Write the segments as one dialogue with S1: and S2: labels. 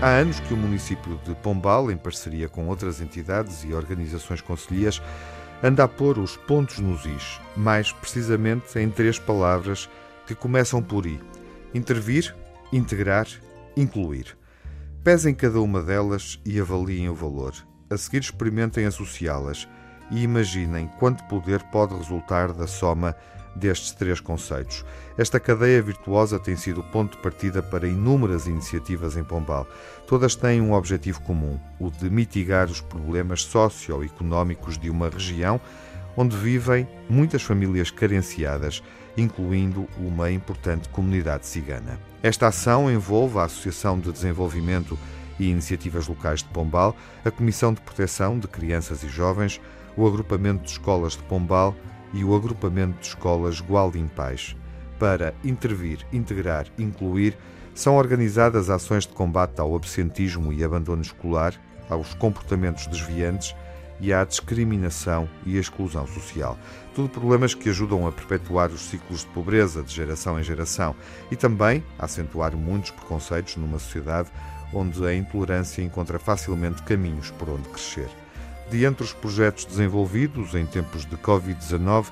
S1: Há anos que o município de Pombal, em parceria com outras entidades e organizações concelhias, anda a pôr os pontos nos is, mais precisamente em três palavras que começam por i: intervir, integrar, incluir. Pesem cada uma delas e avaliem o valor. A seguir, experimentem associá-las e imaginem quanto poder pode resultar da soma destes três conceitos. Esta cadeia virtuosa tem sido o ponto de partida para inúmeras iniciativas em Pombal. Todas têm um objetivo comum, o de mitigar os problemas socioeconómicos de uma região onde vivem muitas famílias carenciadas, incluindo uma importante comunidade cigana. Esta ação envolve a Associação de Desenvolvimento e Iniciativas Locais de Pombal, a Comissão de Proteção de Crianças e Jovens, o Agrupamento de Escolas de Pombal e o Agrupamento de Escolas Gualdim Pais. Para intervir, integrar, incluir, são organizadas ações de combate ao absentismo e abandono escolar, aos comportamentos desviantes e à discriminação e exclusão social. Tudo problemas que ajudam a perpetuar os ciclos de pobreza de geração em geração e também a acentuar muitos preconceitos numa sociedade onde a intolerância encontra facilmente caminhos por onde crescer. De entre os projetos desenvolvidos em tempos de Covid-19,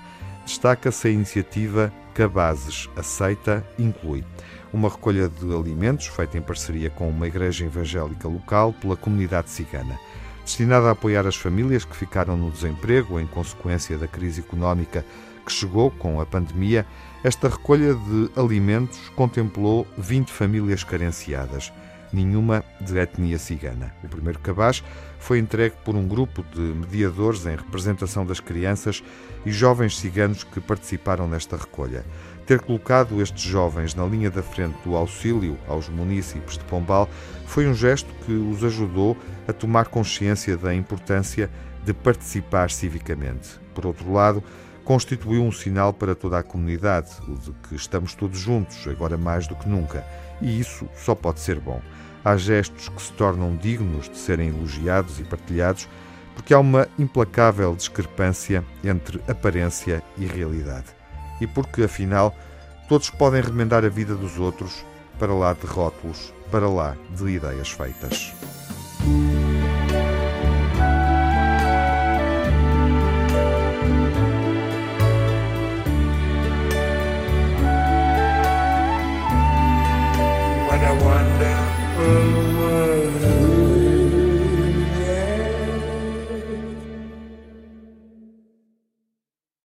S1: destaca-se a iniciativa Cabazes Aceita Inclui, uma recolha de alimentos feita em parceria com uma igreja evangélica local pela comunidade cigana. Destinada a apoiar as famílias que ficaram no desemprego em consequência da crise económica que chegou com a pandemia, esta recolha de alimentos contemplou 20 famílias carenciadas nenhuma de etnia cigana. O primeiro cabaz foi entregue por um grupo de mediadores em representação das crianças e jovens ciganos que participaram nesta recolha. Ter colocado estes jovens na linha da frente do auxílio aos municípios de Pombal foi um gesto que os ajudou a tomar consciência da importância de participar civicamente. Por outro lado, constituiu um sinal para toda a comunidade, o de que estamos todos juntos, agora mais do que nunca. E isso só pode ser bom. Há gestos que se tornam dignos de serem elogiados e partilhados, porque há uma implacável discrepância entre aparência e realidade. E porque, afinal, todos podem remendar a vida dos outros para lá de rótulos, para lá de ideias feitas. a wonderful world.